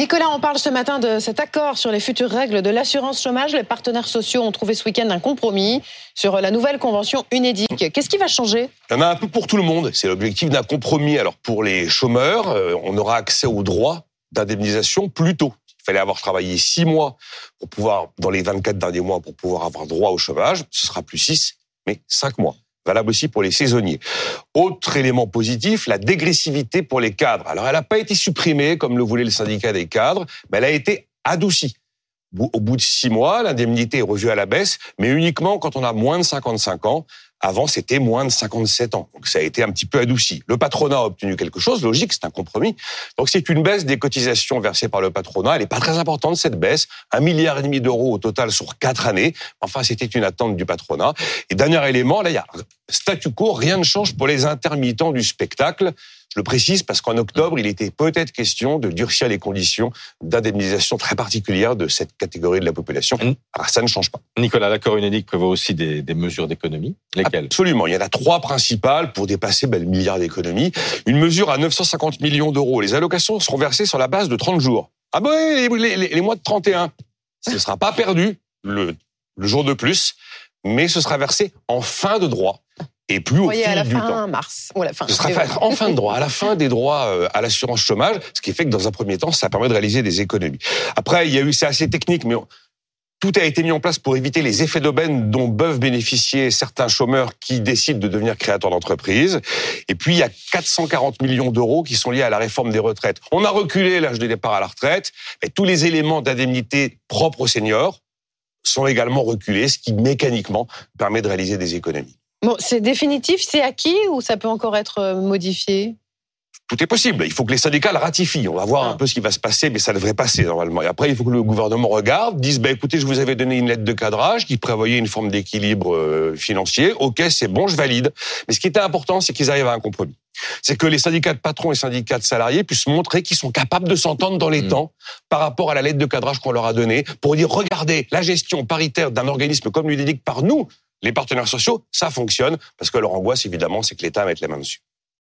Nicolas, on parle ce matin de cet accord sur les futures règles de l'assurance chômage. Les partenaires sociaux ont trouvé ce week-end un compromis sur la nouvelle convention UNEDIC. Qu'est-ce qui va changer? Il y en a un peu pour tout le monde. C'est l'objectif d'un compromis. Alors pour les chômeurs, euh, on aura accès aux droits d'indemnisation plus tôt. Il fallait avoir travaillé six mois pour pouvoir, dans les 24 derniers mois, pour pouvoir avoir droit au chômage. Ce sera plus six, mais cinq mois valable aussi pour les saisonniers. Autre élément positif, la dégressivité pour les cadres. Alors, elle n'a pas été supprimée comme le voulait le syndicat des cadres, mais elle a été adoucie. Au bout de six mois, l'indemnité est revue à la baisse, mais uniquement quand on a moins de 55 ans. Avant, c'était moins de 57 ans. Donc, ça a été un petit peu adouci. Le patronat a obtenu quelque chose, logique, c'est un compromis. Donc, c'est une baisse des cotisations versées par le patronat. Elle n'est pas très importante, cette baisse. Un milliard et demi d'euros au total sur quatre années. Enfin, c'était une attente du patronat. Et dernier élément, là, il y a statu quo, rien ne change pour les intermittents du spectacle. Je le précise parce qu'en octobre, il était peut-être question de durcir les conditions d'indemnisation très particulières de cette catégorie de la population. Alors, ça ne change pas. Nicolas, l'accord UNEDIC prévoit aussi des, des mesures d'économie. Lesquelles? Absolument. Il y en a trois principales pour dépasser ben, le milliard d'économies. Une mesure à 950 millions d'euros. Les allocations seront versées sur la base de 30 jours. Ah ben, les, les, les mois de 31. Ce ne sera pas perdu le, le jour de plus, mais ce sera versé en fin de droit et plus au fil à la du fin temps. mars ou à la fin. Ce sera en fin de droit, à la fin des droits euh, à l'assurance chômage, ce qui fait que dans un premier temps, ça permet de réaliser des économies. Après, il y a eu, c'est assez technique, mais on- tout a été mis en place pour éviter les effets d'aubaine dont peuvent bénéficier certains chômeurs qui décident de devenir créateurs d'entreprise. Et puis, il y a 440 millions d'euros qui sont liés à la réforme des retraites. On a reculé l'âge de départ à la retraite, mais tous les éléments d'indemnité propres aux seniors sont également reculés, ce qui mécaniquement permet de réaliser des économies. Bon, c'est définitif, c'est acquis ou ça peut encore être euh, modifié? Tout est possible. Il faut que les syndicats le ratifient. On va voir Ah. un peu ce qui va se passer, mais ça devrait passer normalement. Et après, il faut que le gouvernement regarde, dise bah écoutez, je vous avais donné une lettre de cadrage qui prévoyait une forme d'équilibre euh, financier. Ok, c'est bon, je valide. Mais ce qui était important, c'est qu'ils arrivent à un compromis. C'est que les syndicats de patrons et syndicats de salariés puissent montrer qu'ils sont capables de s'entendre dans les Mm. temps par rapport à la lettre de cadrage qu'on leur a donnée pour dire regardez, la gestion paritaire d'un organisme comme l'UDIC par nous, les partenaires sociaux, ça fonctionne parce que leur angoisse évidemment, c'est que l'État mette les mains dessus.